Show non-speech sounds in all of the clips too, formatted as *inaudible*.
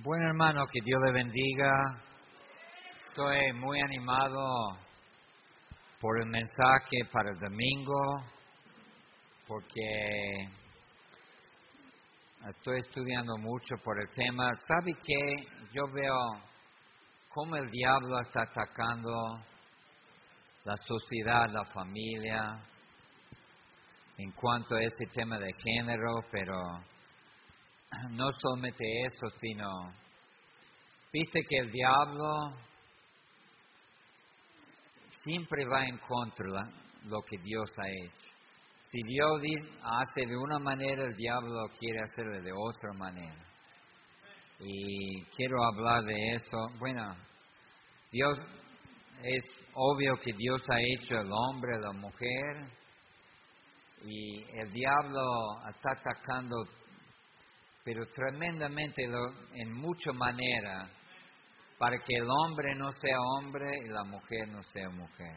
Bueno, hermano, que Dios le bendiga. Estoy muy animado por el mensaje para el domingo, porque estoy estudiando mucho por el tema. ¿Sabe qué? Yo veo cómo el diablo está atacando la sociedad, la familia, en cuanto a ese tema de género, pero no solamente eso, sino, viste que el diablo siempre va en contra de lo que Dios ha hecho. Si Dios hace de una manera, el diablo quiere hacerlo de otra manera. Y quiero hablar de eso. Bueno, Dios, es obvio que Dios ha hecho el hombre, la mujer, y el diablo está atacando, pero tremendamente en mucha manera, para que el hombre no sea hombre y la mujer no sea mujer.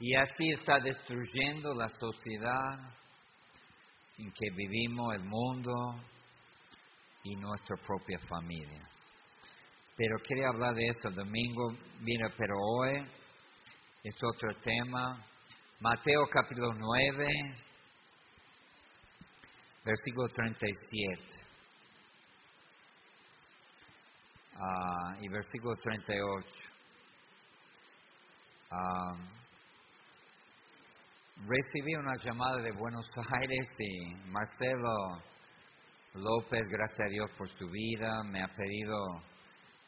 Y así está destruyendo la sociedad en que vivimos, el mundo y nuestra propia familia. Pero quería hablar de eso domingo, mira, pero hoy es otro tema. Mateo capítulo 9, versículo 37. Ah, y versículo 38. Ah, recibí una llamada de Buenos *laughs* Aires y Marcelo López, gracias a Dios por su vida, me ha pedido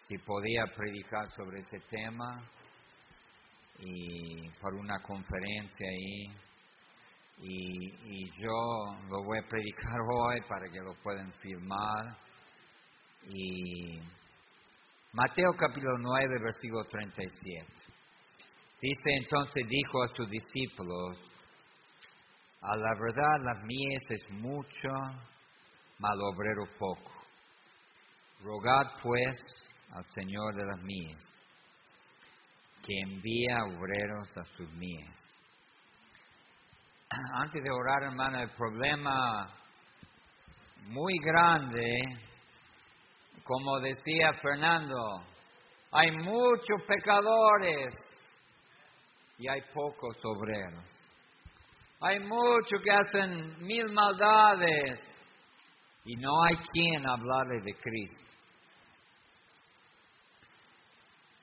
si podía predicar sobre ese tema y por una conferencia ahí. Y, yo lo voy a predicar *laughs* hoy para que lo puedan firmar. Y Mateo capítulo 9, versículo 37. Dice entonces, dijo a sus discípulos, a la verdad las mies es mucho, mal obrero poco. Rogad pues al Señor de las mies que envía obreros a sus mies. Antes de orar, hermano, el problema muy grande, como decía Fernando, hay muchos pecadores y hay pocos obreros. Hay muchos que hacen mil maldades y no hay quien hablarle de Cristo.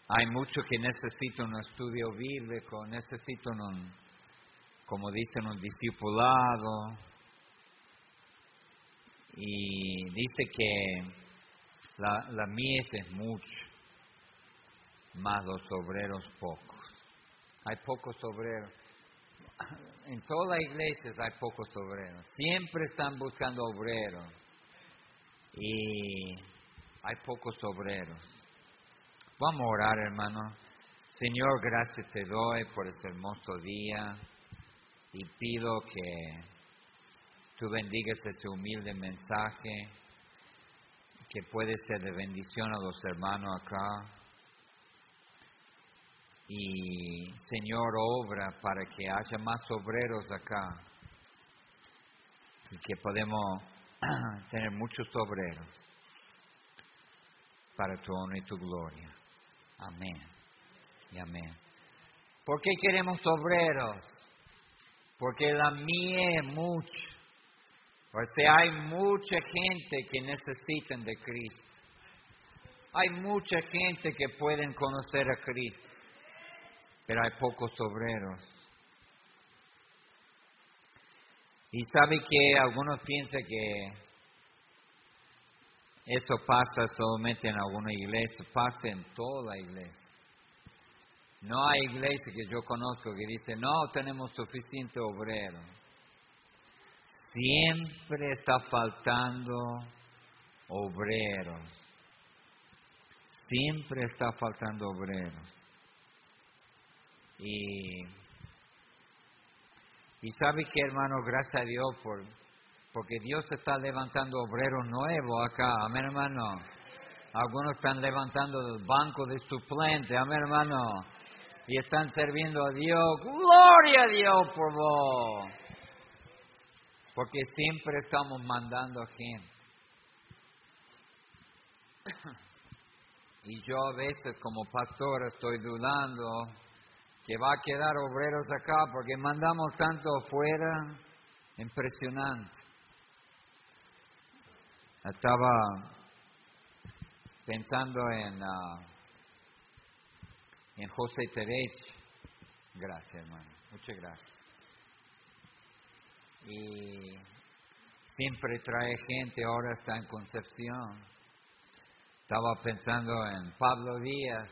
Hay muchos que necesitan un estudio bíblico, necesitan un, como dicen, un discipulado. Y dice que la, la mies es mucho, más los obreros pocos. Hay pocos obreros. *clears throat* En todas las iglesias hay pocos obreros. Siempre están buscando obreros. Y hay pocos obreros. Vamos a orar, hermano. Señor, gracias te doy por este hermoso día y pido que tú bendigas este humilde mensaje que puede ser de bendición a los hermanos acá. Y Señor, obra para que haya más obreros acá y que podemos *clears throat* tener muchos obreros para tu honor y tu gloria. Amén. Y amén. ¿Por qué queremos obreros? Porque la mía es mucho. O sea, hay mucha gente que necesitan de Cristo. Hay mucha gente que pueden conocer a Cristo, pero hay pocos obreros. Y sabe que algunos piensan que eso pasa solamente en alguna iglesia, pasa en toda la iglesia. No hay iglesia que yo conozco que dice, no tenemos suficiente obrero. Siempre está faltando obreros. Siempre está faltando obreros. Y, y sabe que hermano, gracias a Dios por porque Dios está levantando obreros nuevos acá, amén hermano. Algunos están levantando el banco de suplente, amén hermano. Y están sirviendo a Dios. Gloria a Dios por vos. Porque siempre estamos mandando a gente. Y yo a veces como pastor estoy dudando que va a quedar obreros acá porque mandamos tanto afuera, impresionante. Estaba pensando en, ah, en José Terech. Gracias, hermano. Muchas gracias. Y siempre trae gente, ahora está en Concepción. Estaba pensando en Pablo Díaz,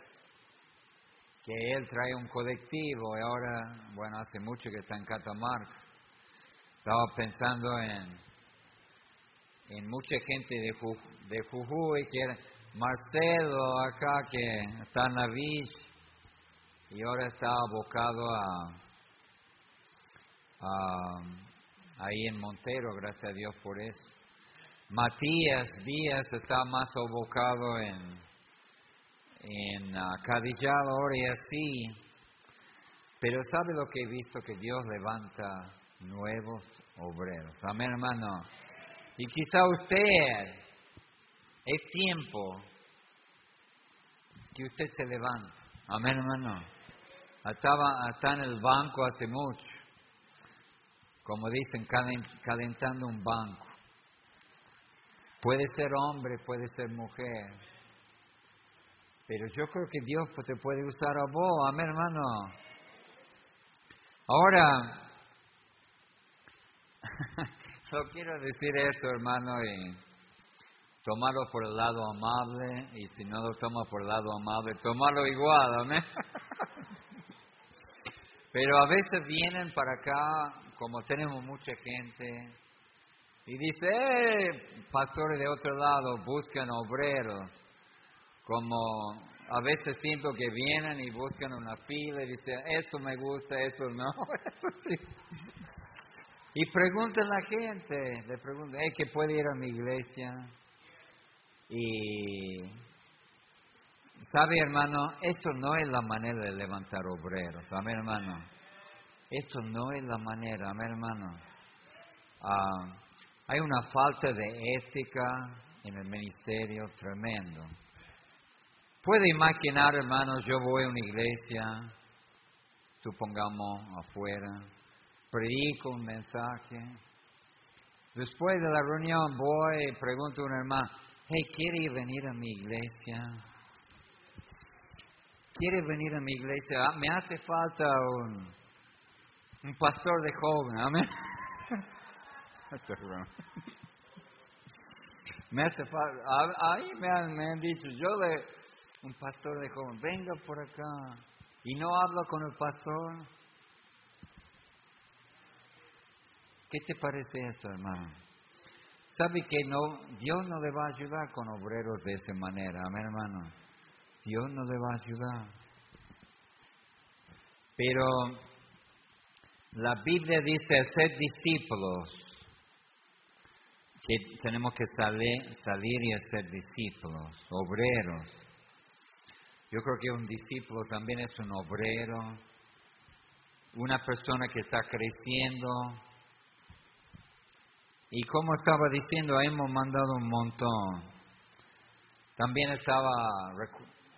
que él trae un colectivo y ahora, bueno, hace mucho que está en Catamarca. Estaba pensando en, en mucha gente de, de Jujuy, que era Marcelo acá, que está en la villa y ahora está abocado a, a, ahí en Montero, gracias a Dios por eso. Matías Díaz está más abocado en, en uh, ahora y así. Pero ¿sabe lo que he visto? Que Dios levanta nuevos obreros. Amén, hermano. Y quizá usted, es tiempo que usted se levante. Amén, hermano. Estaba, en el banco hace mucho. Como dicen, calentando un banco. Puede ser hombre, puede ser mujer. Pero yo creo que Dios pues, te puede usar a vos, amén hermano. Ahora, *laughs* no quiero decir eso hermano y tomarlo por el lado amable y si no lo toma por el lado amable, tomarlo igual, amén. *laughs* Pero a veces vienen para acá, como tenemos mucha gente, y dice, eh, pastores de otro lado buscan obreros, como a veces siento que vienen y buscan una fila y dicen, esto me gusta, esto no, *laughs* eso sí. Y preguntan a la gente, le preguntan, ¿es que puede ir a mi iglesia? Y, ¿sabe hermano? Esto no es la manera de levantar obreros, amén hermano. Esto no es la manera, amén hermano. Ah, hay una falta de ética en el ministerio tremendo. Puede imaginar, hermanos, yo voy a una iglesia, supongamos afuera, predico un mensaje. Después de la reunión voy y pregunto a un hermano, hey, ¿quiere venir a mi iglesia? ¿Quiere venir a mi iglesia? Ah, me hace falta un, un pastor de joven, amén. *laughs* *laughs* me hace ahí me han, me han dicho, yo le, un pastor de joven, venga por acá, y no hablo con el pastor. ¿Qué te parece eso, hermano? ¿Sabe que no, Dios no le va a ayudar con obreros de esa manera, amén, hermano? Dios no le va a ayudar. Pero la Biblia dice ser discípulos que tenemos que salir, salir y hacer discípulos, obreros. Yo creo que un discípulo también es un obrero, una persona que está creciendo. Y como estaba diciendo, hemos mandado un montón. También estaba,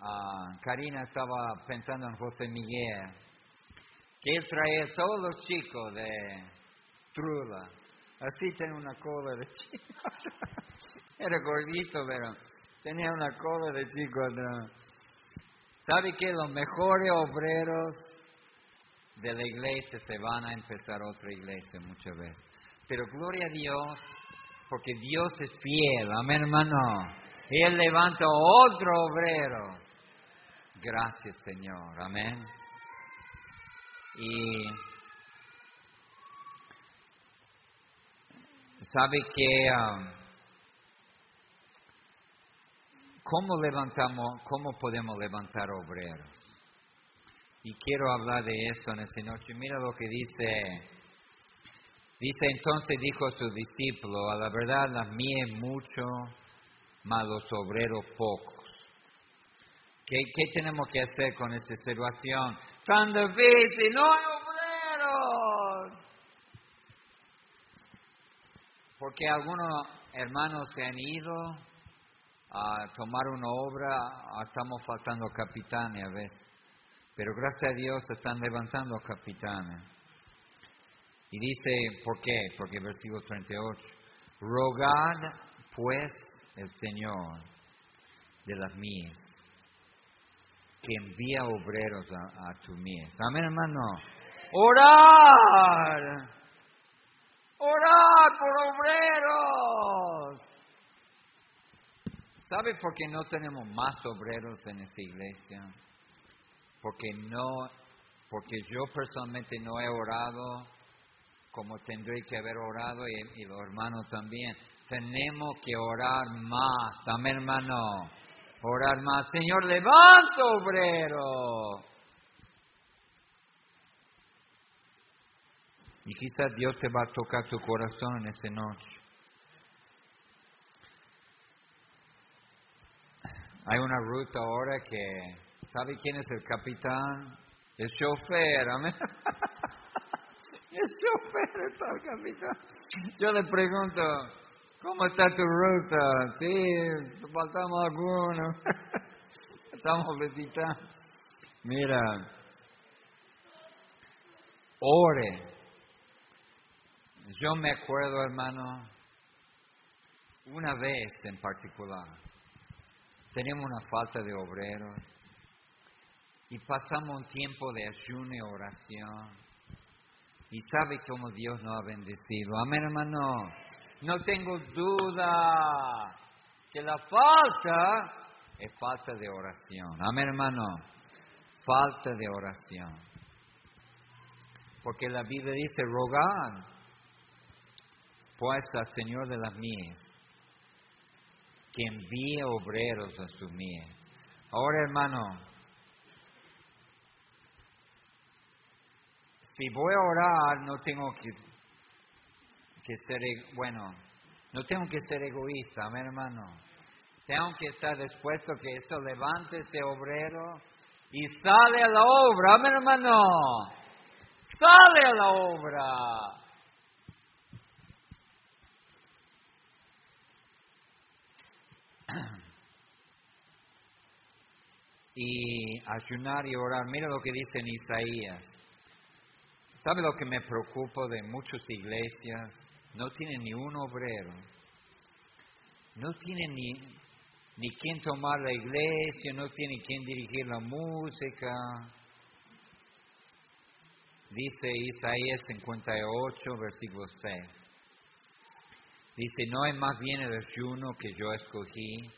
uh, Karina estaba pensando en José Miguel, que él traía todos los chicos de Trula Así tenía una cola de chico. *laughs* Era gordito, pero tenía una cola de chico ¿Sabe que los mejores obreros de la iglesia se van a empezar otra iglesia muchas veces? Pero gloria a Dios, porque Dios es fiel, amén hermano. Él levanta otro obrero. Gracias Señor, amén. Y sabe que um, cómo levantamos, cómo podemos levantar obreros. Y quiero hablar de eso en esta noche. Mira lo que dice. Dice entonces dijo su discípulo, a la verdad la mía es mucho, mas los obreros pocos. ¿Qué, ¿Qué, tenemos que hacer con esta situación? Tan difícil, no hay porque algunos hermanos se han ido a tomar una obra, ah, estamos faltando capitanes a veces. Pero gracias a Dios se están levantando capitanes. Y dice, ¿por qué? Porque versículo 38, rogad pues el Señor de las mías, que envía obreros a, tu mies. Amén, hermano. Orar. Orar por obreros. ¿Sabe por qué no tenemos más obreros en esta iglesia? Porque no, porque yo personalmente no he orado como tendré que haber orado y, y los hermanos también. Tenemos que orar más, amén hermano. Orar más. Señor, levanta obrero. Y quizás Dios te va a tocar tu corazón en esta noche. Hay una ruta ahora que, ¿sabe quién es el capitán? El chofer, amén. *laughs* El chofer está el capitán. Yo le pregunto, ¿cómo está tu ruta? Sí, faltamos algunos. *laughs* Estamos visitando. Mira, ore. Yo me acuerdo, hermano, una vez en particular, teníamos una falta de obreros y pasamos un tiempo de ayuno y oración. Y sabe cómo Dios nos ha bendecido. Amén, hermano. No tengo duda que la falta es falta de oración. Amén, hermano. Falta de oración. Porque la Biblia dice, rogar pues al Señor de las mies, que envíe obreros a su mies. Ahora, hermano, si voy a orar, no tengo que, que ser, e, bueno, no tengo que ser egoísta, amén, hermano. Tengo que estar dispuesto que eso levante ese obrero y sale a la obra, amén, hermano. Sale a la obra. *clears throat* y ayunar y orar. Mira lo que dice en Isaías. ¿Sabe lo que me preocupa de muchas iglesias? No tienen ni un obrero. No tienen ni, ni quien tomar la iglesia, no tienen quien dirigir la música. Dice Isaías 58, versículo 6. Dice, no hay más bien el ayuno que yo escogí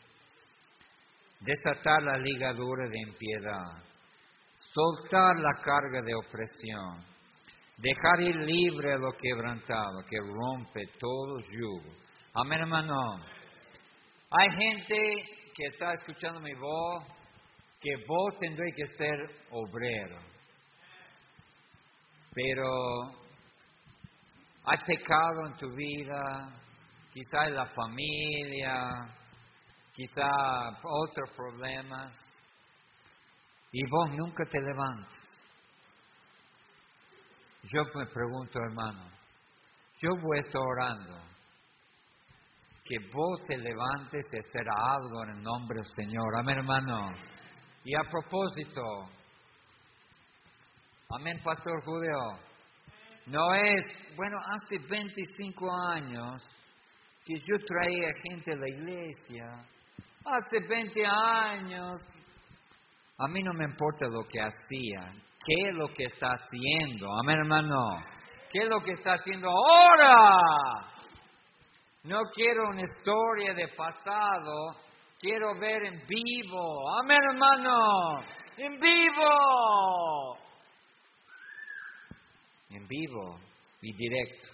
desatar la ligadura de impiedad, soltar la carga de opresión, dejar ir libre a lo quebrantado, que rompe todos los yugos. Amén, hermano. Hay gente que está escuchando mi voz, que vos tendréis que ser obrero. Pero hay pecado en tu vida, quizás en la familia, quizá otros problemas, y vos nunca te levantas. Yo me pregunto, hermano, yo voy a estar orando que vos te levantes de hacer algo en el nombre del Señor. Amén, hermano. Y a propósito, amén, Pastor Julio. No es, bueno, hace 25 años que yo traía gente a la iglesia hace 20 años. A mí no me importa lo que hacía, qué es lo que está haciendo. Amén, hermano. ¿Qué es lo que está haciendo ahora? No quiero una historia de pasado, quiero ver en vivo. Amén, hermano. En vivo. En vivo y directo.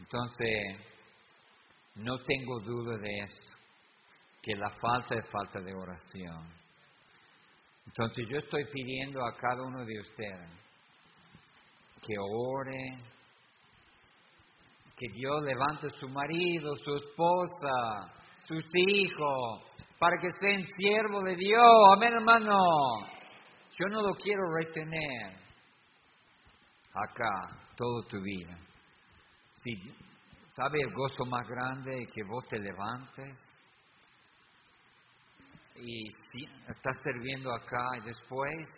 Entonces, no tengo duda de esto, que la falta es falta de oración. Entonces yo estoy pidiendo a cada uno de ustedes que ore, que Dios levante su marido, su esposa, sus hijos, para que sean siervos de Dios. Amén, hermano. Yo no lo quiero retener acá toda tu vida. Si ¿Sabe el gozo más grande que vos te levantes? Y si estás sirviendo acá y después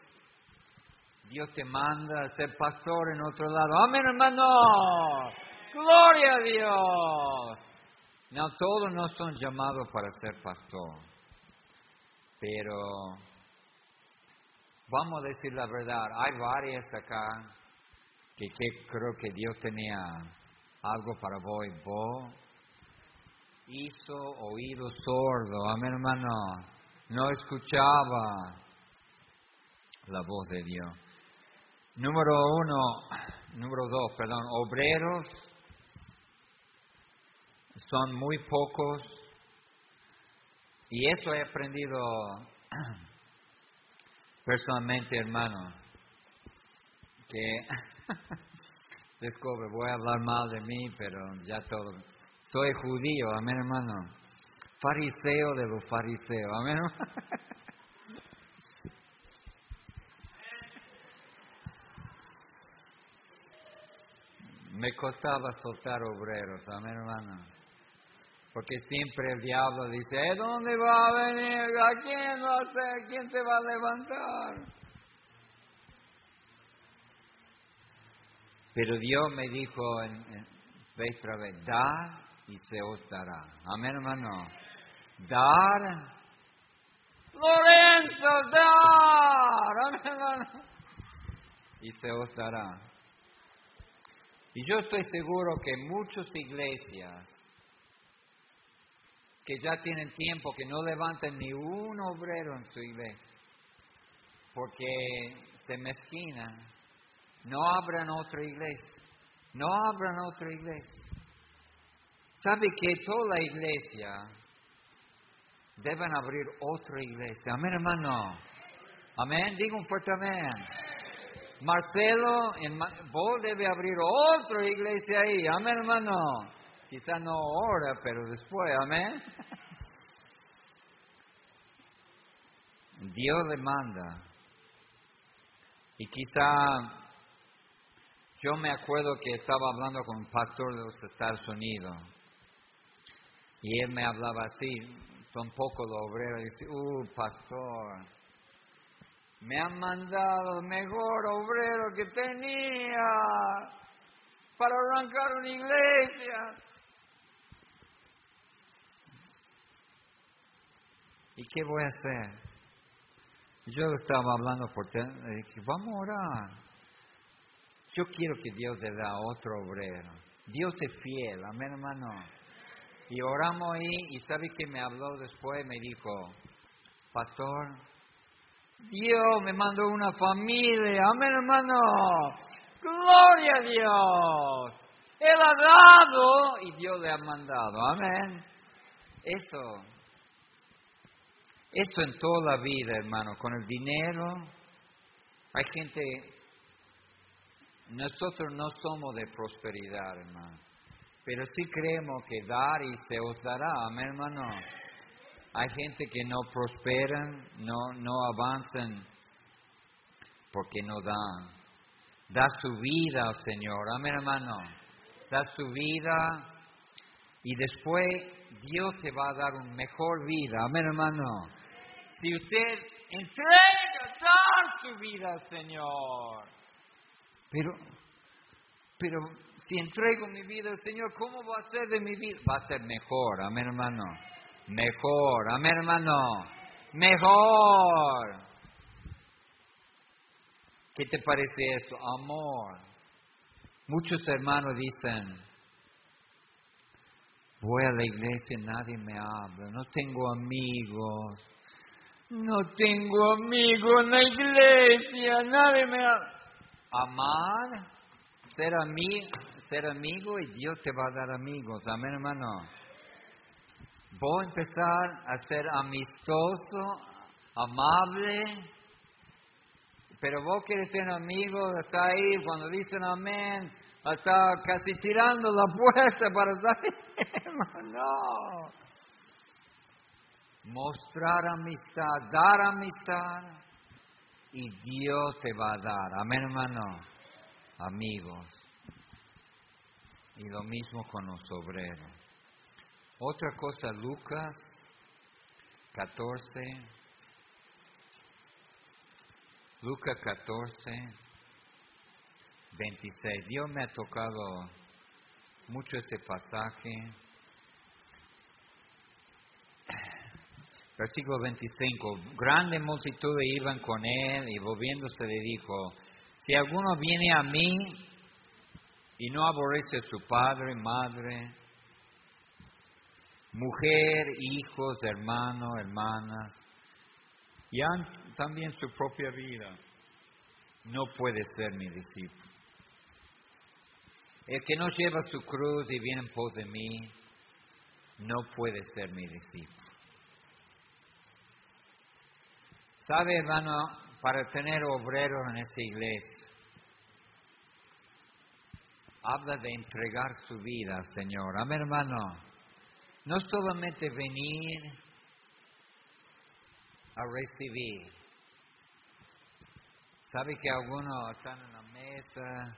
Dios te manda a ser pastor en otro lado. Amén, hermano. Gloria a Dios. No, todos no son llamados para ser pastor. Pero vamos a decir la verdad. Hay varias acá que, creo que Dios tenía algo para vos. Vos hizo oído sordo. Amén, hermano. No escuchaba la voz de Dios. Número uno, número dos, perdón, obreros son muy pocos y eso he aprendido *clears throat* personalmente, hermano, que *laughs* descubre, voy a hablar mal de mí, pero ya todo. Soy judío, amén, hermano. Fariseo de los fariseos, amén. Me costaba soltar obreros, amén, hermano. Porque siempre el diablo dice, ¿de dónde va a venir? ¿A quién, va a ¿Quién se va a levantar? Pero Dios me dijo en, en vez vez, dar y se os dará. Amén, hermano. Dar. Lorenzo, dar. *laughs* Y se os dará. Y yo estoy seguro que muchas iglesias que ya tienen tiempo que no levantan ni un obrero en su iglesia, porque se mezquinan, no abran otra iglesia, no abran otra iglesia. ¿Sabe que toda la iglesia deben abrir otra iglesia? Amén, hermano. Amén, digo un fuerte amén. Marcelo, vos debe abrir otra iglesia ahí. Amén, hermano. Quizá no ahora, pero después, amén. Dios le manda. Y quizá yo me acuerdo que estaba hablando con un pastor de los Estados Unidos. Y él me hablaba así, son pocos los obreros, y dice, uh, pastor, me han mandado el mejor obrero que tenía para arrancar una iglesia. ¿Y qué voy a hacer? Yo estaba hablando por teléfono, dije, vamos a orar. Yo quiero que Dios le da otro obrero. Dios es fiel, amén hermano. Y oramos ahí y sabe que me habló después, me dijo, pastor, Dios me mandó una familia, amén hermano. Gloria a Dios. Él ha dado y Dios le ha mandado, amén. Eso esto en toda la vida, hermano, con el dinero, hay gente, nosotros no somos de prosperidad, hermano, pero sí creemos que dar y se os dará, amén, hermano. Hay gente que no prosperan, no, no avanzan porque no dan. Da su vida Señor, amén, hermano. Da su vida y después Dios te va a dar una mejor vida, amén, hermano. Si usted entrega, dar su vida Señor. Pero, pero si entrego mi vida al Señor, ¿cómo va a ser de mi vida? Va a ser mejor, amén hermano. Mejor, amén hermano. Mejor. ¿Qué te parece esto? Amor. Muchos hermanos dicen, voy a la iglesia y nadie me habla, no tengo amigos, no tengo amigo en la iglesia, nadie me ha... Amar, ser, ami ser amigo y Dios te va a dar amigos. Amén, hermano. Voy a empezar a ser amistoso, amable, pero vos quieres ser amigo, está ahí cuando dicen amén, está casi tirando la puerta para salir. *laughs* no mostrar amistad, dar amistad y Dios te va a dar. Amén, hermano. Amigos. Y lo mismo con los obreros. Otra cosa, Lucas 14. Lucas 14, 26. Dios me ha tocado mucho este pasaje. *clears throat* Versículo 25. Grande multitud iban con él y volviéndose le dijo, si alguno viene a mí y no aborrece a su padre, madre, mujer, hijos, hermanos, hermanas, y también su propia vida, no puede ser mi discípulo. El que no lleva su cruz y viene en pos de mí, no puede ser mi discípulo. ¿Sabe, hermano, para tener obreros en esta iglesia, habla de entregar su vida al Señor. Amén, hermano. No solamente venir a recibir. ¿Sabe que algunos están en la mesa?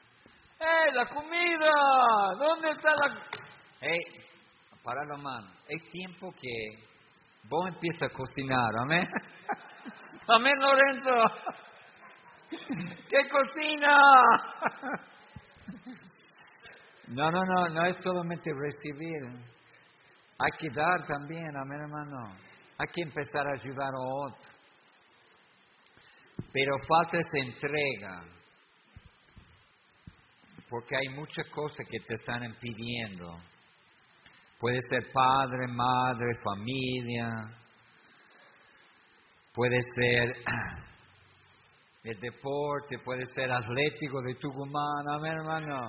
¡Eh, la comida! ¿Dónde está la...? ¡Eh, para la mano! Es tiempo que vos empiezas a cocinar, amén. *laughs* amén, Lorenzo. *laughs* ¿Qué cocina? No, no, no, no es solamente recibir. Hay que dar también, amén, hermano. Hay que empezar a ayudar a otros. Pero falta esa entrega. Porque hay muchas cosas que te están impidiendo. Puede ser padre, madre, familia. Puede ser *clears throat* el deporte, puede ser atlético de Tucumán, amén hermano.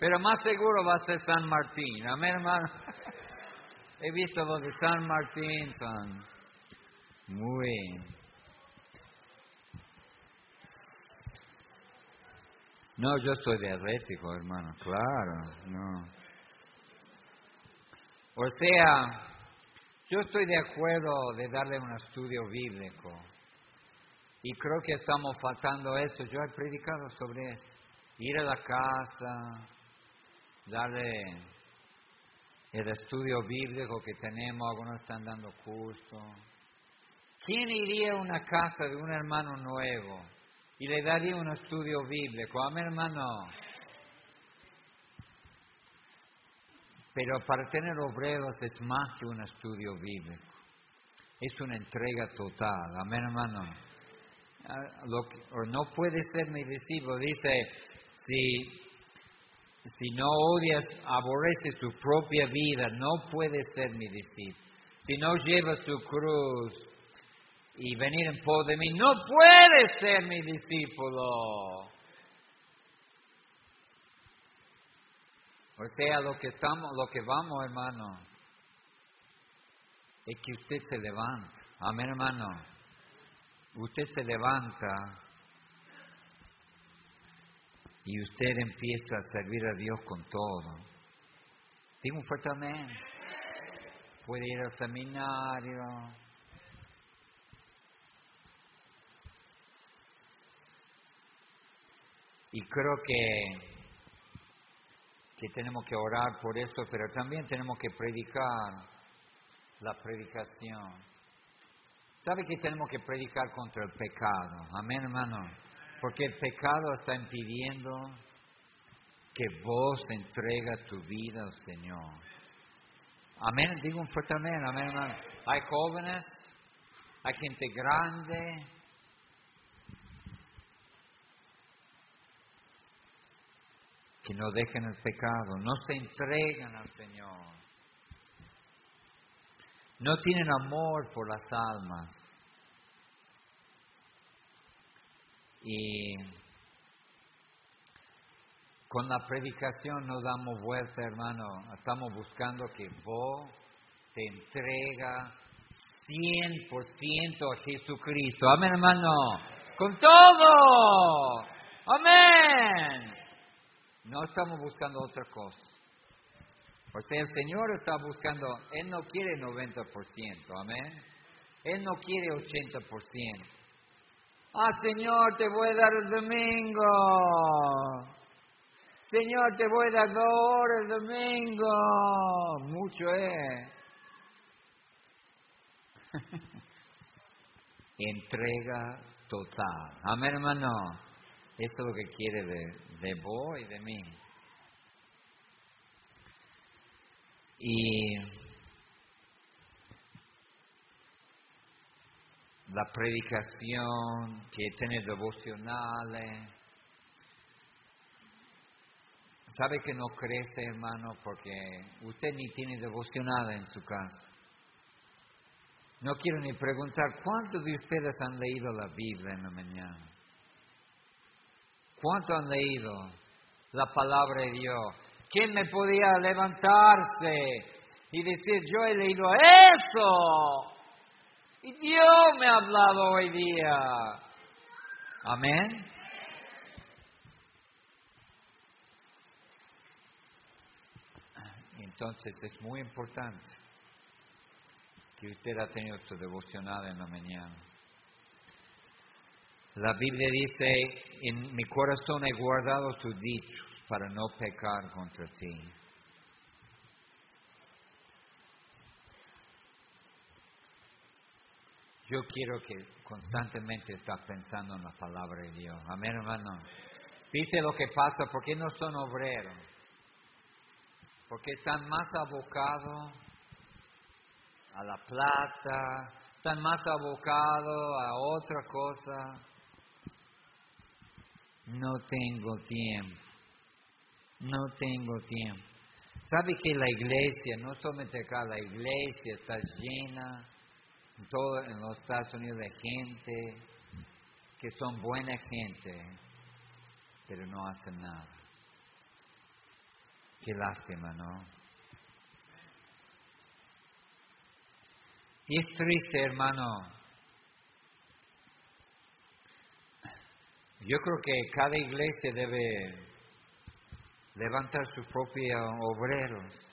Pero más seguro va a ser San Martín, amén hermano. He visto los de San Martín, son muy... No, yo soy de atlético, hermano, claro, no. O sea, yo estoy de acuerdo de darle un estudio bíblico. Y creo que estamos faltando eso. Yo he predicado sobre. Ir a la casa, darle el estudio bíblico que tenemos, algunos están dando curso. ¿Quién iría a una casa de un hermano nuevo y le daría un estudio bíblico? A hermano. Pero para tener obreros es más que un estudio bíblico. Es una entrega total. Amén, hermano. Ah, no puede ser mi discípulo. Dice, si si no odias, aborrece su propia vida, no puede ser mi discípulo. Si no lleva su cruz y venir en pos de mí, no puede ser mi discípulo. O sea, lo que estamos, lo que vamos, hermano, es que usted se levanta. Amén, hermano. Usted se levanta y usted empieza a servir a Dios con todo. Digo un fuerte amén. Puede ir al seminario. Y creo que, que tenemos que orar por eso, pero también tenemos que predicar la predicación. ¿Sabe que tenemos que predicar contra el pecado? Amén, hermano. Porque el pecado está impidiendo que vos entrega tu vida al Señor. Amén, digo un fuerte amén, amén, hermano. Hay jóvenes, hay gente grande. Que no dejen el pecado, no se entregan al Señor. No tienen amor por las almas. Y con la predicación nos damos vuelta, hermano. Estamos buscando que vos te entrega 100% a Jesucristo. Amén, hermano. Con todo. Amén. No estamos buscando otra cosa. O sea, el Señor está buscando, Él no quiere 90%, amén. Él no quiere 80%. Ah, Señor, te voy a dar el domingo. Señor, te voy a dar dos horas el domingo. Mucho es. *laughs* Entrega total. Amén, hermano. Eso es lo que quiere de, de vos y de mí. Y la predicación, que tiene devocionales. ¿Sabe que no crece, hermano? Porque usted ni tiene devocionales en su casa. No quiero ni preguntar cuántos de ustedes han leído la Biblia en la mañana. ¿Cuántos han leído la palabra de Dios? ¿Quién me podía levantarse y decir, yo he leído eso? Y Dios me ha hablado hoy día. Amén. Entonces es muy importante que usted ha tenido su devocional en la mañana. La Biblia dice, en mi corazón he guardado tus dichos para no pecar contra ti. Yo quiero que constantemente estás pensando en la palabra de Dios. Amén, hermano. Dice lo que pasa, porque no son obreros? Porque están más abocados a la plata, están más abocados a otra cosa. No tengo tiempo. No tengo tiempo. ¿Sabe que la iglesia, no solamente acá, la iglesia está llena todo, en los Estados Unidos de gente que son buena gente, pero no hacen nada. Qué lástima, ¿no? Y es triste, hermano. Yo creo que cada iglesia debe levantar sus propios obreros.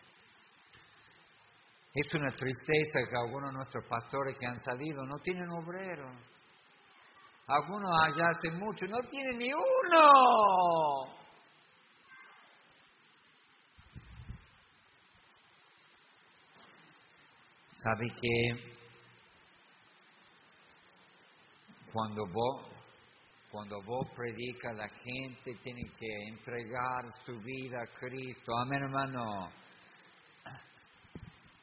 Es una tristeza que algunos de nuestros pastores que han salido no tienen obreros. Algunos allá hace mucho no tienen ni uno. ¿Sabe que cuando vos cuando vos predicas, la gente tiene que entregar su vida a Cristo. Amén, hermano.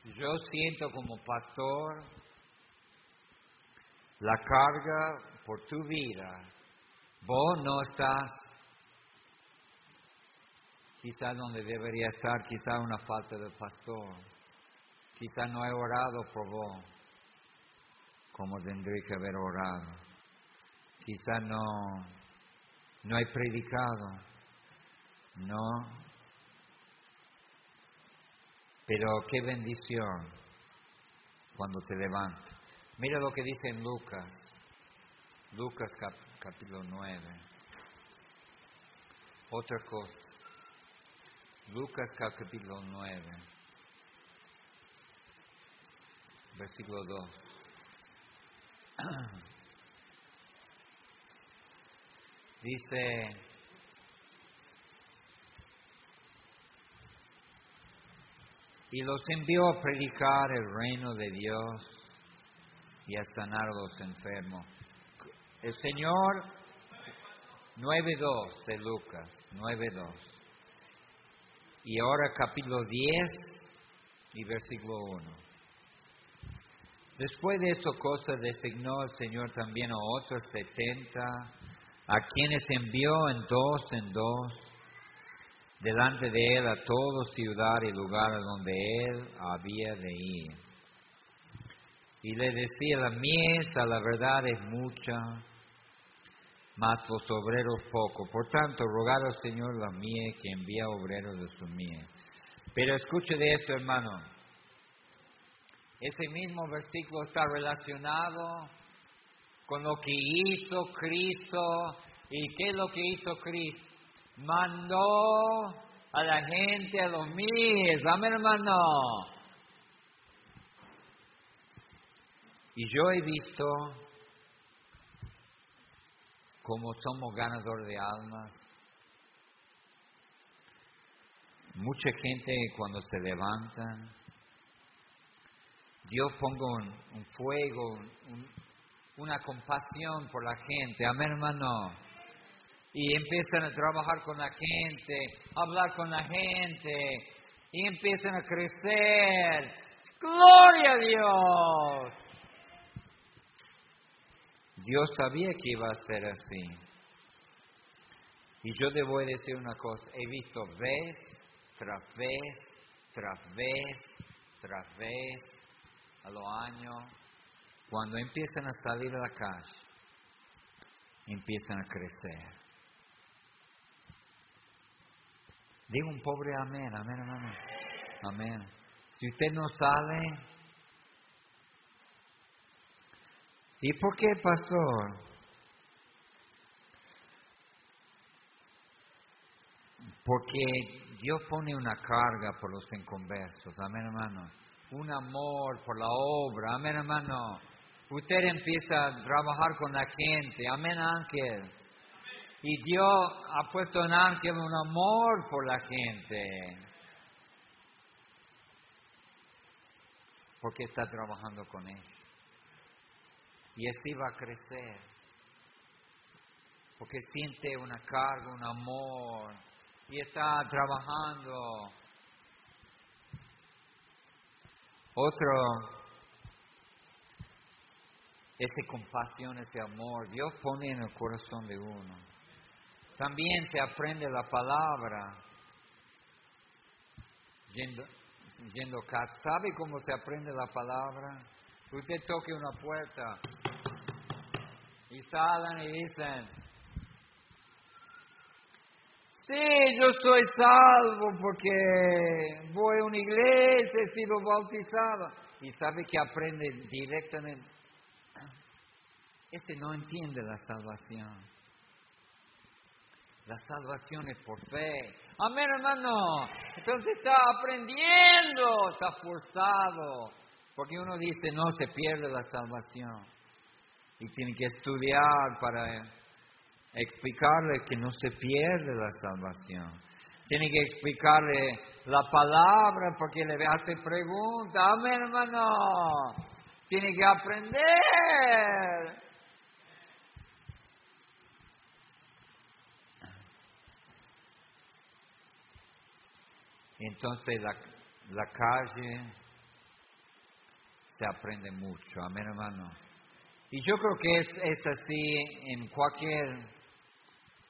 Yo siento como pastor la carga por tu vida. Vos no estás quizás donde debería estar, quizás una falta de pastor. Quizás no he orado por vos como tendría que haber orado quizá no, no he predicado, no, pero qué bendición cuando te levantas. Mira lo que dice en Lucas, Lucas capítulo 9. Otra cosa, Lucas capítulo 9, versículo 2. *clears throat* Dice, y los envió a predicar el reino de Dios y a sanar a los enfermos. El Señor, 9.2 de Lucas, 9.2. Y ahora capítulo 10 y versículo 1. Después de eso cosa designó el Señor también a otros setenta a quienes envió en dos en dos delante de él a todo ciudad y lugar a donde él había de ir. Y le decía, la mies la verdad es mucha, mas los obreros poco. Por tanto, rogar al Señor la mies que envía obreros de su mies. Pero escuche de esto, hermano. Ese mismo versículo está relacionado con lo que hizo Cristo. ¿Y qué es lo que hizo Cristo? Mandó a la gente a los míos. Amén, hermano. Y yo he visto cómo somos ganadores de almas. Mucha gente cuando se levantan, Dios ponga un, fuego, una compasión por la gente. Amén, hermano. Y empiezan a trabajar con la gente, hablar con la gente, y empiezan a crecer. Gloria a Dios. Dios sabía que iba a ser así. Y yo le voy a decir una cosa, he visto vez tras vez, tras vez, tras vez, a los años, cuando empiezan a salir a la calle, empiezan a crecer. Digo un pobre amén, amén, amén. Amén. Si usted no sale, ¿y por qué, pastor? Porque Dios pone una carga por los inconversos, amén hermano. Un amor por la obra, amén hermano. Usted empieza a trabajar con la gente, amén ángel. Y Dios ha puesto en ángel un amor por la gente. Porque está trabajando con él. Y así va a crecer. Porque siente una carga, un amor y está trabajando. Otro, ese compasión, ese amor, Dios pone en el corazón de uno. También se aprende la palabra. Yendo, yendo ¿Sabe cómo se aprende la palabra? Usted toque una puerta y salen y dicen, Sí, yo soy salvo porque voy a una iglesia, he sido bautizado. Y sabe que aprende directamente. Ese no entiende la salvación. La salvación es por fe. Amén, hermano. Entonces está aprendiendo, está forzado. Porque uno dice, no, se pierde la salvación. Y tiene que estudiar para explicarle que no se pierde la salvación. Tiene que explicarle la palabra porque le hace preguntas. Amén, hermano. Tiene que aprender. Entonces la, la calle se aprende mucho. Amén, hermano. Y yo creo que es, es así en cualquier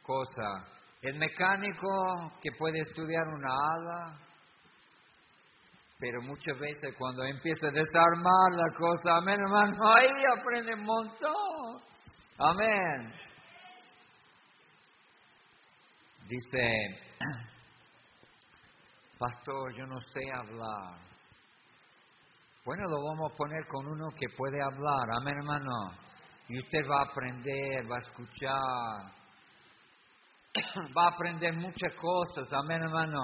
cosa. El mecánico que puede estudiar una ala, pero muchas veces cuando empieza a desarmar la cosa, amén hermano, *laughs* ahí aprende un montón. Amén. Dice, pastor, yo no sé hablar. Bueno, lo vamos a poner con uno que puede hablar, amén hermano. Y usted va a aprender, va a escuchar *clears throat* va a aprender muchas cosas, amén hermano,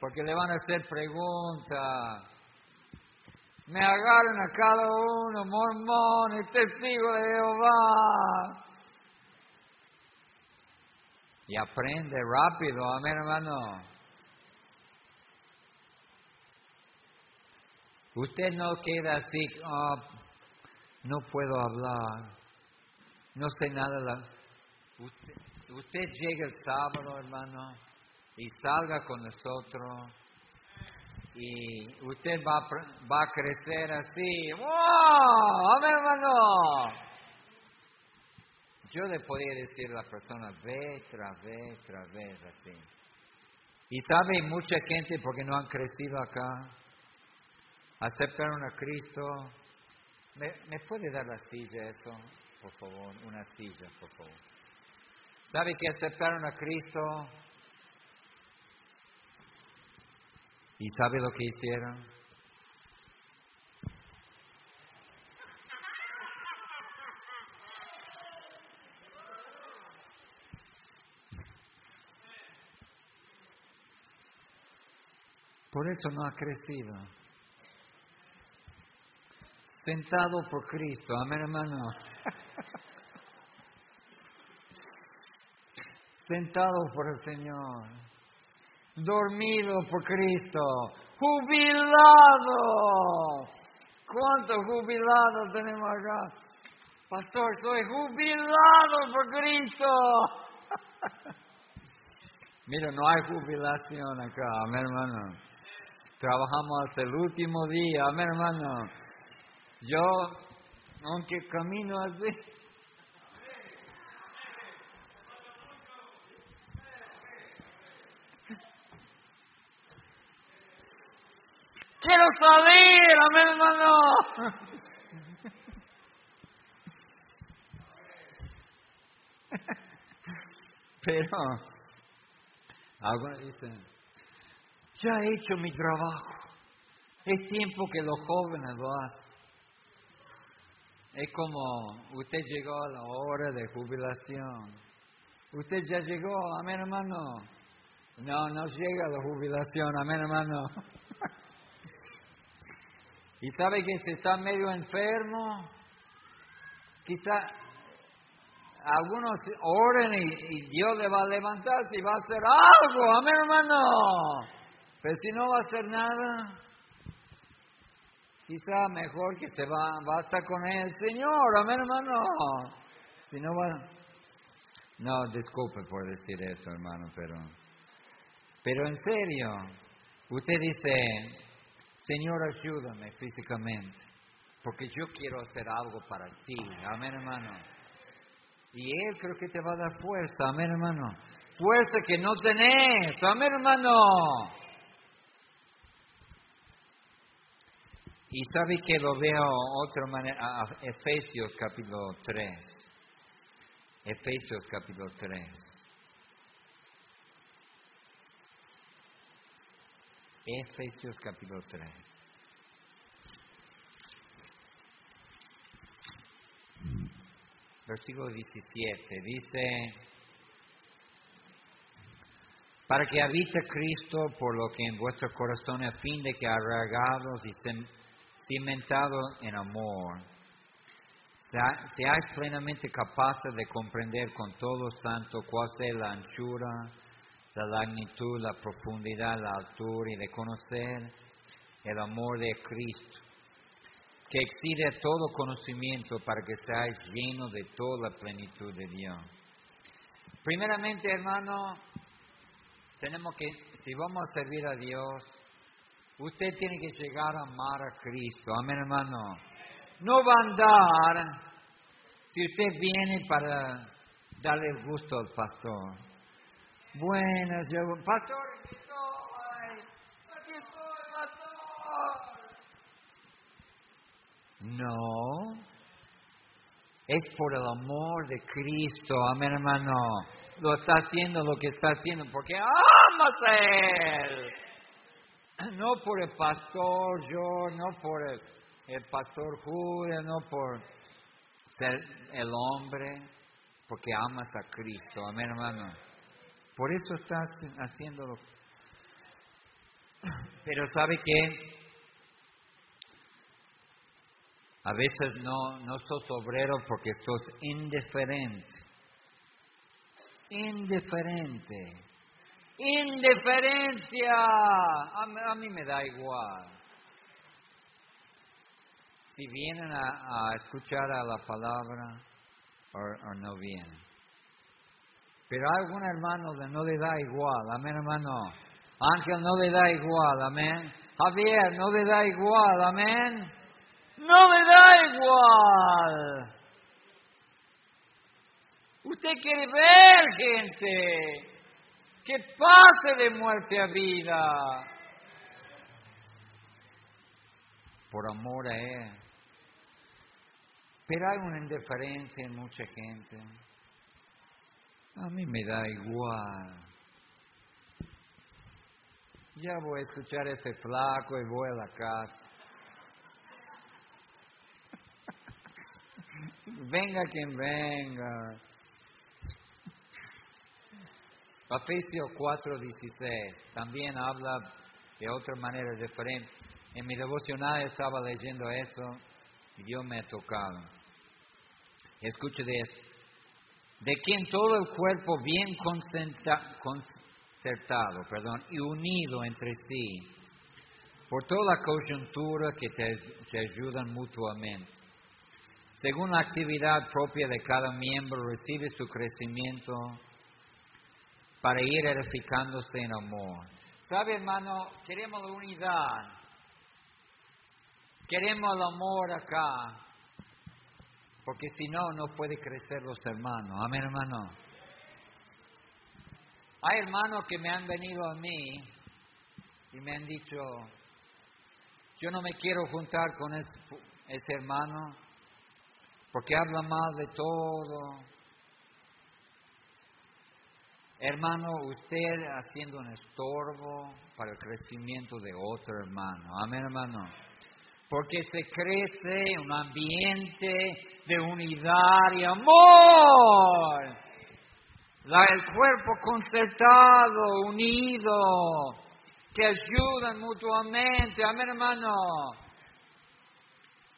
porque le van a hacer preguntas. Me agarran a cada uno, mormón, testigo de Jehová. Y aprende rápido, amén hermano. Usted no queda así, oh, no puedo hablar, no sé nada. Usted, usted llegue el sábado, hermano, y salga con nosotros, y usted va, va a crecer así. ¡Wow! ¡Amén, hermano! Yo le podría decir a la persona vez tras vez tras vez así. Y sabe mucha gente porque no han crecido acá, aceptaron a Cristo. ¿Me, ¿Me puede dar la silla eso, por favor? Una silla, por favor. ¿Sabe que aceptaron a Cristo? ¿Y sabe lo que hicieron? Por eso no ha crecido. Sentado por Cristo. Amén, hermano. sentado por el Señor. dormido por Cristo, jubilado. ¿Cuántos jubilados tenemos acá? Pastor, soy jubilado por Cristo. *laughs* Mira, no hay jubilación acá, mi hermano. Trabajamos hasta el último día, mi hermano. Yo, aunque camino así, quiero salir, amén, hermano. Pero algunos dicen, ya he hecho mi trabajo. Es tiempo que los jóvenes lo hacen. Es como usted llegó a la hora de jubilación. Usted ya llegó, amén hermano. No, no llega a la jubilación, amén hermano. *laughs* y sabe que si está medio enfermo, quizá algunos oren y, Dios le va a levantar si va a hacer algo, amén hermano. Pero si no va a hacer nada, quizá mejor que se va, va a estar con el Señor, amén hermano. Si no va... No, disculpe por decir eso, hermano, pero... Pero en serio, usted dice, Señor, ayúdame físicamente, porque yo quiero hacer algo para ti, amén hermano. Y Él creo que te va a dar fuerza, amén hermano. Fuerza que no tenés, amén hermano. Y sabe que lo veo otra manera, Efesios capítulo 3. Efesios capítulo 3. Efesios capítulo 3. Versículo 17 dice, para que habite Cristo por lo que en vuestro corazón a fin de que arraigados y cimentado en amor, seáis plenamente capaces de comprender con todo santo cuál sea la anchura, la magnitud, la profundidad, la altura y de conocer el amor de Cristo, que excede todo conocimiento para que seáis llenos de toda la plenitud de Dios. Primeramente, hermano, tenemos que, si vamos a servir a Dios, Usted tiene que llegar a amar a Cristo. Amén, hermano. No va a andar si usted viene para darle gusto al pastor. Buenas, yo, pastor, aquí estoy, aquí estoy, pastor. No, es por el amor de Cristo, amén hermano. Lo está haciendo lo que está haciendo porque amas a Él no por el pastor yo, no por el, pastor Julio, no por ser el hombre, porque amas a Cristo, amén hermano. Por eso estás haciéndolo. Pero sabe que a veces no, no sos obrero porque sos indiferente. Indiferente indiferencia. A, mí me da igual. Si vienen a, escuchar a la palabra o, no vienen. Pero hay algún hermano que no le da igual, amén hermano. Ángel no le da igual, amén. Javier no le da igual, amén. No le da igual. Usted quiere ver gente que pase de muerte a vida por amor a Él. Pero hay una indiferencia en mucha gente. A mí me da igual. Ya voy a escuchar ese flaco y voy a la casa. *laughs* venga quien venga. Efesios 4:16 también habla de otra manera diferente. En mi devocional estaba leyendo eso y Dios me ha tocado. Escuche de esto. De quien todo el cuerpo bien concertado, perdón, y unido entre sí, por toda la coyuntura que te, te ayudan mutuamente. Según la actividad propia de cada miembro, recibe su crecimiento para ir edificándose en amor. ¿Sabe, hermano? Queremos la unidad. Queremos el amor acá. Porque si no, no puede crecer los hermanos. Amén, hermano. Hay hermanos que me han venido a mí y me han dicho, yo no me quiero juntar con ese, ese hermano porque habla mal de todo. Hermano, usted haciendo un estorbo para el crecimiento de otro hermano. Amén, hermano. Porque se crece un ambiente de unidad y amor. el cuerpo concertado, unido, que ayudan mutuamente. Amén, hermano.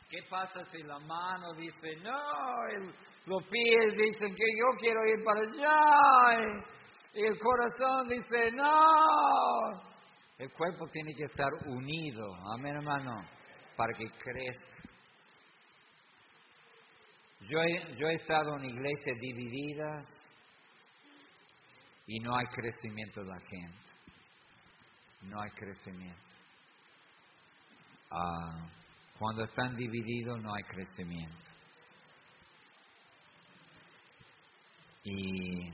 ¿Qué pasa si la mano dice, no, los pies dicen que yo quiero ir para allá, y el corazón dice, no? El cuerpo tiene que estar unido, amén hermano, para que crezca. Yo he, yo he estado en iglesias divididas y no hay crecimiento de la gente. No hay crecimiento. Ah, cuando están divididos no hay crecimiento. Y,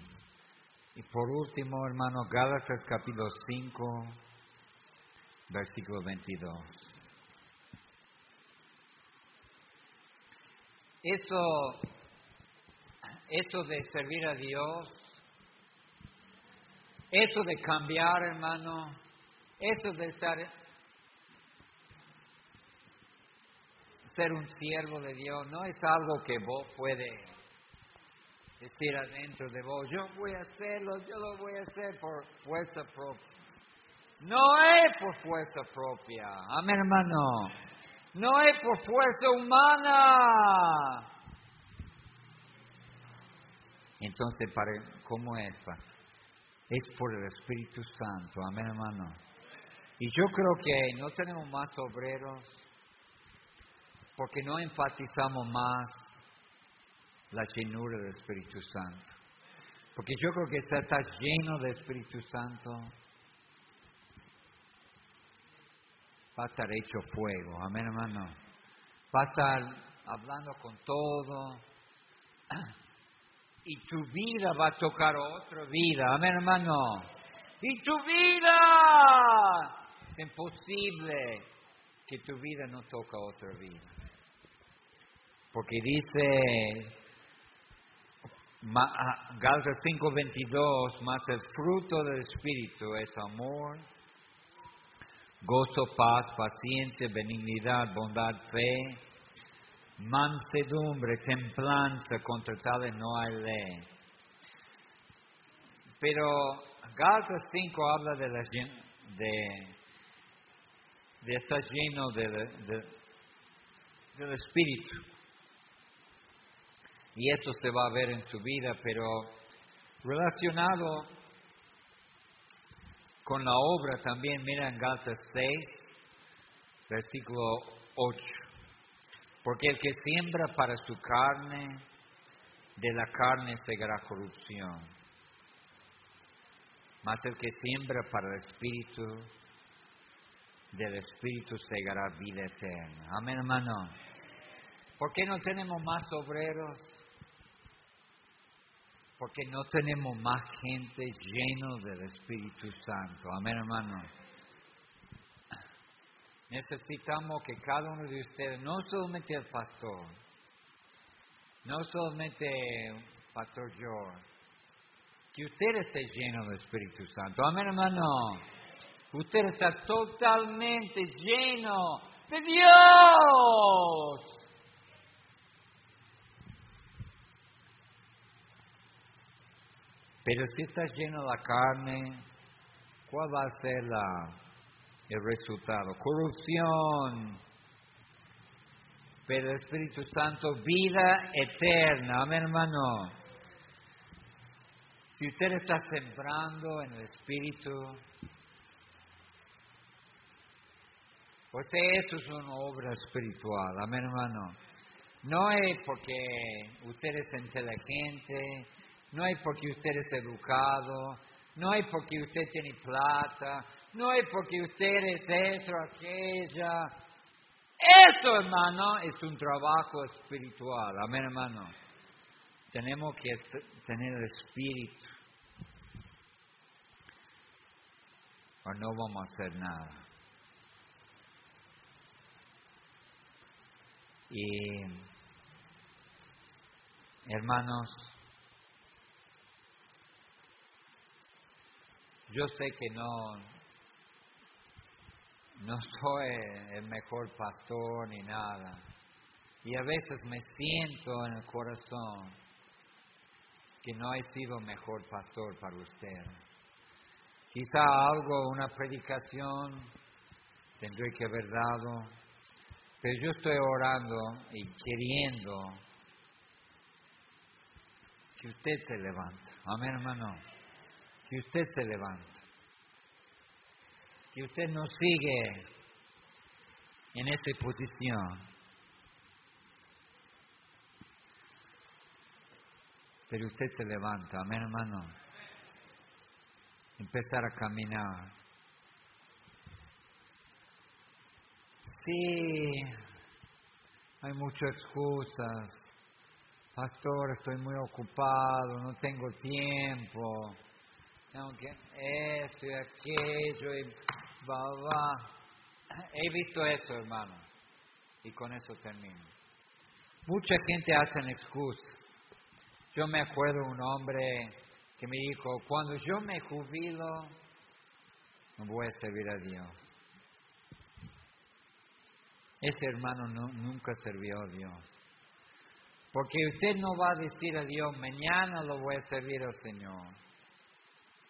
y por último, hermano, Gálatas capítulo 5, versículo 22. Eso, eso de servir a Dios, eso de cambiar, hermano, eso de estar ser un siervo de Dios no es algo que vos puedes decir adentro de vos, yo voy a hacerlo, yo lo voy a hacer por fuerza propia. No es por fuerza propia, amén hermano, no es por fuerza humana. Entonces, ¿cómo es? Es por el Espíritu Santo, amén hermano. Y yo creo que no tenemos más obreros porque no enfatizamos más la llenura del Espíritu Santo. Porque yo creo que está, está lleno de Espíritu Santo, va a estar hecho fuego, amén hermano. Va a estar hablando con todo. Y tu vida va a tocar otra vida, amén hermano. Y tu vida es imposible que tu vida no toque otra vida. Porque dice Gálatas 5:22, más el fruto del Espíritu es amor, gozo, paz, paciencia, benignidad, bondad, fe, mansedumbre, templanza, contra tales no hay ley. Pero Gálatas 5 habla de, la, de, de estar lleno de, del Espíritu y esto se va a ver en su vida, pero relacionado con la obra también, mira en Gálatas 6, versículo 8. Porque el que siembra para su carne, de la carne segará corrupción. Mas el que siembra para el Espíritu, del Espíritu segará vida eterna. Amén, hermano. ¿Por qué no tenemos más obreros? Porque no tenemos más gente lleno del Espíritu Santo. Amén, hermano. Necesitamos que cada uno de ustedes, no solamente el pastor, no solamente el pastor George, que usted esté lleno del Espíritu Santo. Amén, hermano. Usted está totalmente lleno de Dios. Pero si está lleno la carne, ¿cuál va a ser el resultado? Corrupción. Pero el Espíritu Santo, vida eterna. Amén, hermano. Si usted está sembrando en el Espíritu, pues eso es una obra espiritual, amén hermano. No es porque usted es inteligente, no es porque usted es educado, no es porque usted tiene plata, no es porque usted es eso, aquella. Eso, hermano, es un trabajo espiritual. Amén, hermano. Tenemos que tener el espíritu. O no vamos a hacer nada. Y, hermanos, yo sé que no, no soy el mejor pastor ni nada. Y a veces me siento en el corazón que no he sido mejor pastor para usted. Quizá algo, una predicación, tendré que haber dado, pero yo estoy orando y queriendo que usted se levante. Amén, hermano. Que usted se levante que usted no sigue en esa posición. Pero usted se levanta, amén hermano. Empezar a caminar. Sí, hay muchas excusas. Pastor, estoy muy ocupado, no tengo tiempo. Tengo que esto y aquello. Y He visto eso, hermano. Y con eso termino. Mucha gente hace excusas. Yo me acuerdo un hombre que me dijo, cuando yo me jubilo, no voy a servir a Dios. Ese hermano nunca sirvió a Dios. Porque usted no va a decir a Dios, mañana lo voy a servir al Señor.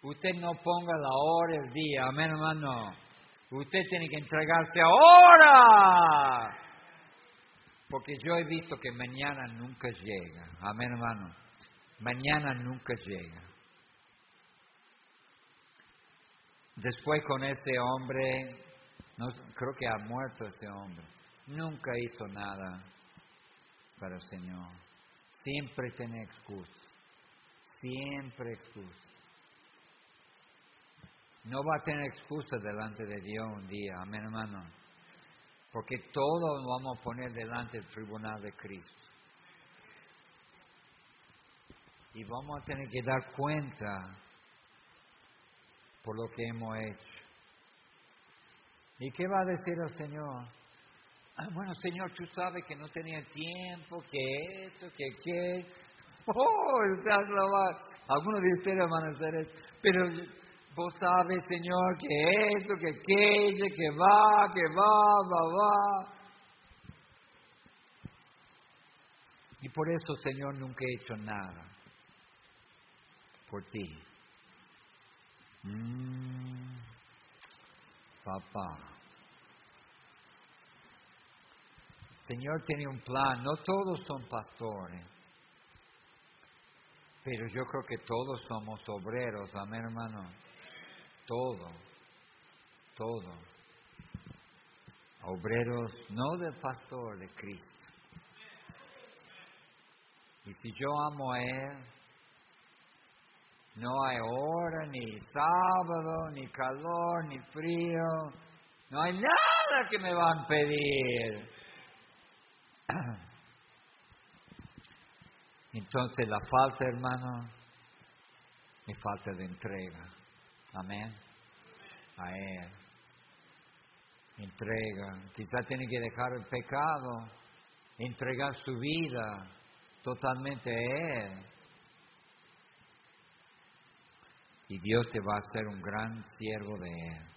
Usted no ponga la hora, el día, amén hermano. Usted tiene que entregarse ahora. Porque yo he visto que mañana nunca llega. Amén, hermano. Mañana nunca llega. Después con ese hombre, creo que ha muerto ese hombre. Nunca hizo nada para el Señor. Siempre tiene excusa. Siempre excusa. No va a tener excusa delante de Dios un día, amén hermano. Porque todo lo vamos a poner delante del tribunal de Cristo. Y vamos a tener que dar cuenta por lo que hemos hecho. ¿Y qué va a decir el Señor? Ah, bueno, Señor, tú sabes que no tenía tiempo, que esto, que qué. *laughs* Oh, algunos de ustedes van a hacer. Pero Vos sabes, Señor, que esto, que aquello, que va, que va, va, va. Y por eso, Señor, nunca he hecho nada por ti. Mm, papá. Señor tiene un plan. No todos son pastores. Pero yo creo que todos somos obreros. Amén, hermano todo, todo. Obreros no del pastor, de Cristo. Y si yo amo a Él, no hay hora, ni sábado, ni calor, ni frío. No hay nada que me van a pedir. *clears throat* Entonces la falta, hermano, es falta de entrega. Amén. A Él. Entrega. Quizá tiene que dejar el pecado, entregar su vida totalmente a Él. Y Dios te va a hacer un gran siervo de Él.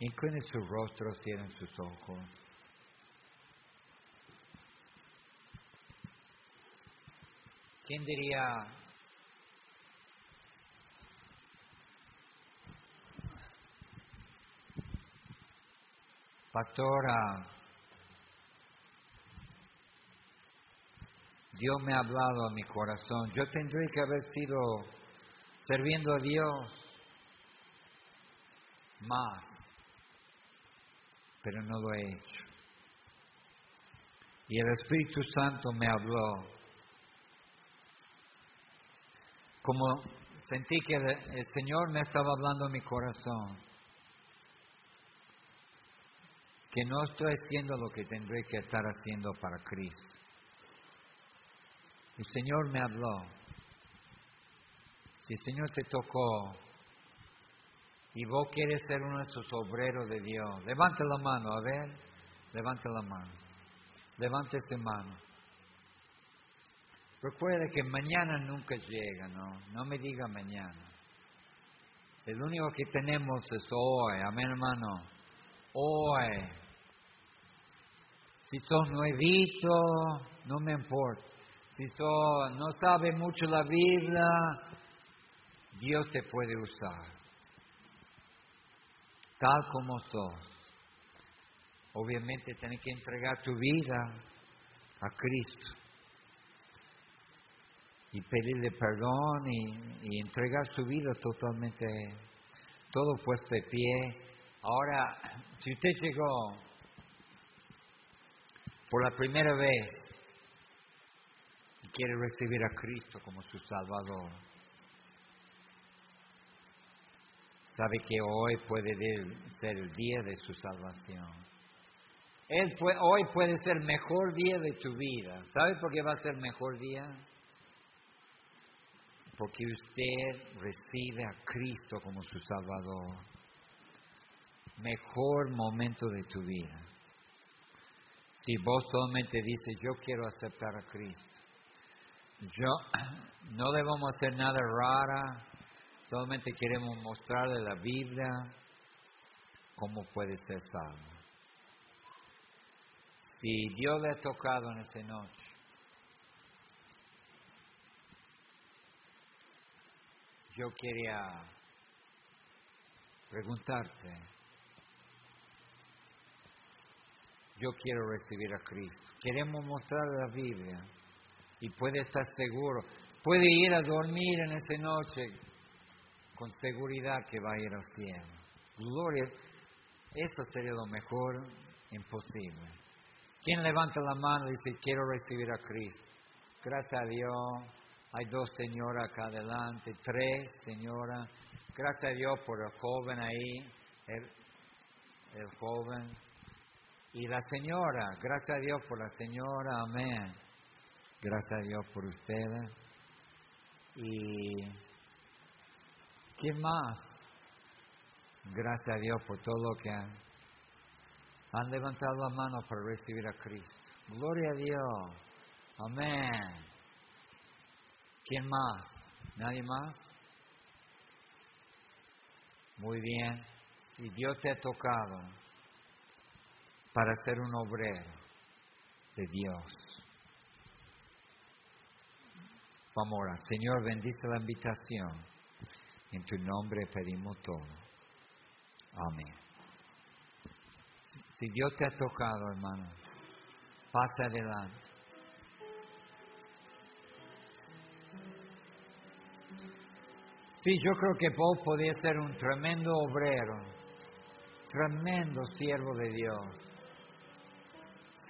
Incline sus rostros, tienen sus ojos. ¿Quién diría, Pastora, Dios me ha hablado a mi corazón. Yo tendré que haber sido sirviendo a Dios más, pero no lo he hecho. Y el Espíritu Santo me habló. Como sentí que el Señor me estaba hablando en mi corazón. Que no estoy haciendo lo que tendré que estar haciendo para Cristo. El Señor me habló. Si el Señor te tocó y vos quieres ser uno de sus obreros de Dios, levante la mano, a ver, levante la mano. Levante esa mano. Recuerde que mañana nunca llega, ¿no? No me diga mañana. El único que tenemos es hoy, amén hermano. Hoy. Si sos nuevito, no me importa. Si sos, no sabe mucho la Biblia, Dios te puede usar. Tal como sos. Obviamente tienes que entregar tu vida a Cristo y pedirle perdón y, entregar su vida totalmente, todo puesto de pie. Ahora, si usted llegó por la primera vez quiere recibir a Cristo como su Salvador, sabe que hoy puede ser el día de su salvación. Él hoy puede ser mejor día de tu vida. ¿Sabe por qué va a ser mejor día? Porque usted recibe a Cristo como su Salvador. Mejor momento de tu vida. Si vos solamente dices, yo quiero aceptar a Cristo. Yo, *clears throat* no debemos hacer nada rara, solamente queremos mostrarle la Biblia cómo puede ser salvo. Si Dios le ha tocado en esta noche, yo quería preguntarte, yo quiero recibir a Cristo. Queremos mostrar la Biblia y puede estar seguro, puede ir a dormir en esa noche con seguridad que va a ir al cielo. Gloria, eso sería lo mejor imposible. ¿Quién levanta la mano y dice, quiero recibir a Cristo? Gracias a Dios. Hay dos señoras acá adelante, tres señoras. Gracias a Dios por el joven ahí, el, joven. Y la señora, gracias a Dios por la señora, amén. Gracias a Dios por ustedes. Y ¿quién más? Gracias a Dios por todo lo que han han levantado la mano para recibir a Cristo. Gloria a Dios. Amén. ¿Quién más? ¿Nadie más? Muy bien. Si Dios te ha tocado para ser un obrero de Dios. Vamos a. Señor, bendice la invitación. En tu nombre pedimos todo. Amén. Si Dios te ha tocado, hermano, pasa adelante. Sí, yo creo que vos podía ser un tremendo obrero, tremendo siervo de Dios,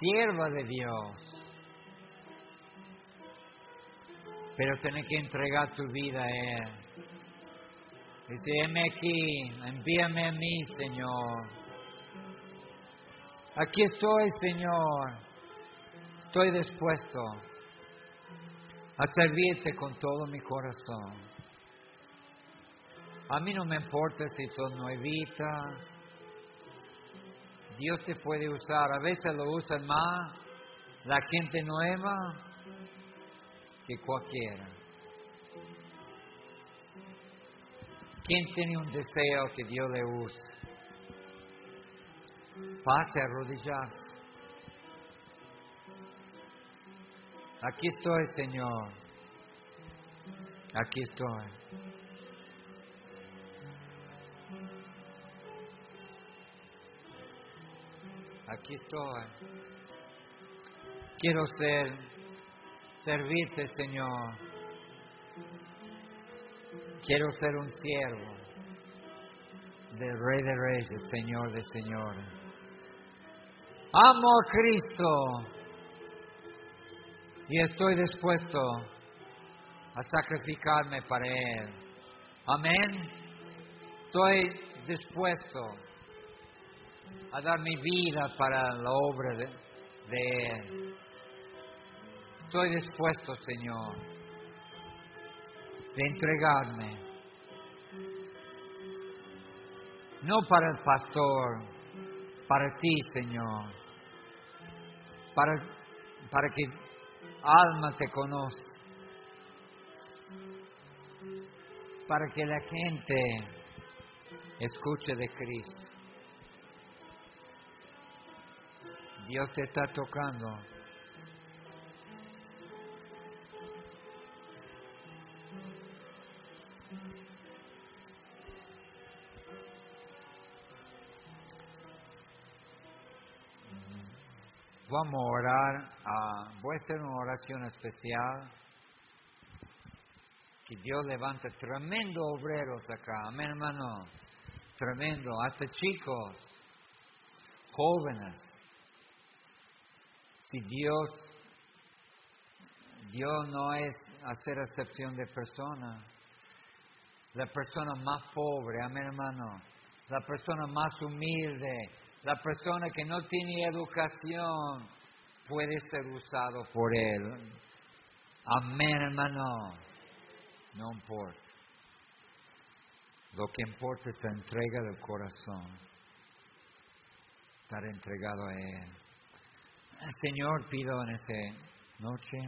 sierva de Dios. Pero tenés que entregar tu vida a Él. Dice, aquí, envíame a mí, Señor. Aquí estoy, Señor. Estoy dispuesto a servirte con todo mi corazón. A mí no me importa si sos nuevita. Dios te puede usar. A veces lo usan más la gente nueva que cualquiera. ¿Quién tiene un deseo que Dios le use? Pase a arrodillarse. Aquí estoy, Señor. Aquí estoy. Aquí estoy. Quiero ser, servirte, Señor. Quiero ser un siervo del Rey de Reyes, Señor de Señores. Amo a Cristo y estoy dispuesto a sacrificarme para Él. Amén. Estoy dispuesto a dar mi vida para la obra de, Él. Estoy dispuesto, Señor, de entregarme. No para el pastor, para ti, Señor. Para, para que alma te conozca. Para que la gente escuche de Cristo. Dios te está tocando. Vamos a orar, ah, voy a hacer una oración especial. Que Dios levante tremendo obreros acá, amén hermano, tremendo, hasta chicos, jóvenes. Si Dios, Dios no es hacer excepción de personas, la persona más pobre, amén hermano, la persona más humilde, la persona que no tiene educación puede ser usado por Él. Amén, hermano. No importa. Lo que importa es la entrega del corazón. Estar entregado a Él. Señor, pido en esta noche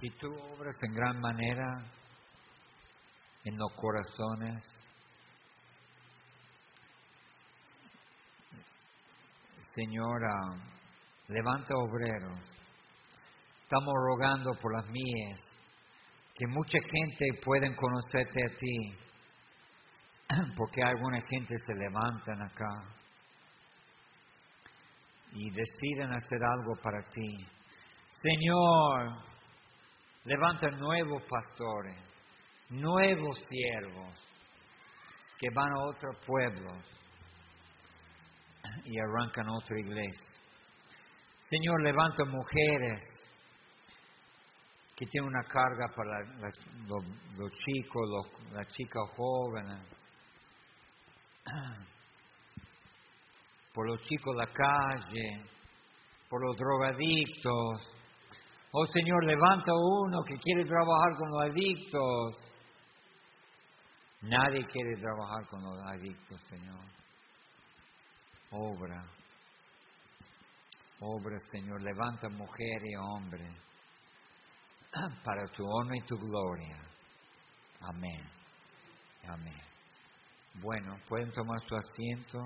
que tú obras en gran manera en los corazones Señora, levanta obreros. Estamos rogando por las mías, que mucha gente pueda conocerte a ti, *clears throat* porque alguna gente se levantan acá y deciden hacer algo para ti. Señor, levanta nuevos pastores, nuevos siervos que van a otros pueblos y arrancan otra iglesia. Señor, levanta mujeres que tienen una carga para los, chicos, las chicas jóvenes, por los chicos de la calle, por los drogadictos. Oh Señor, levanta uno que quiere trabajar con los adictos. Nadie quiere trabajar con los adictos, Señor obra. Obra, Señor, levanta mujer y hombre *clears throat* para tu honor y tu gloria. Amén. Amén. Bueno, pueden tomar su asiento.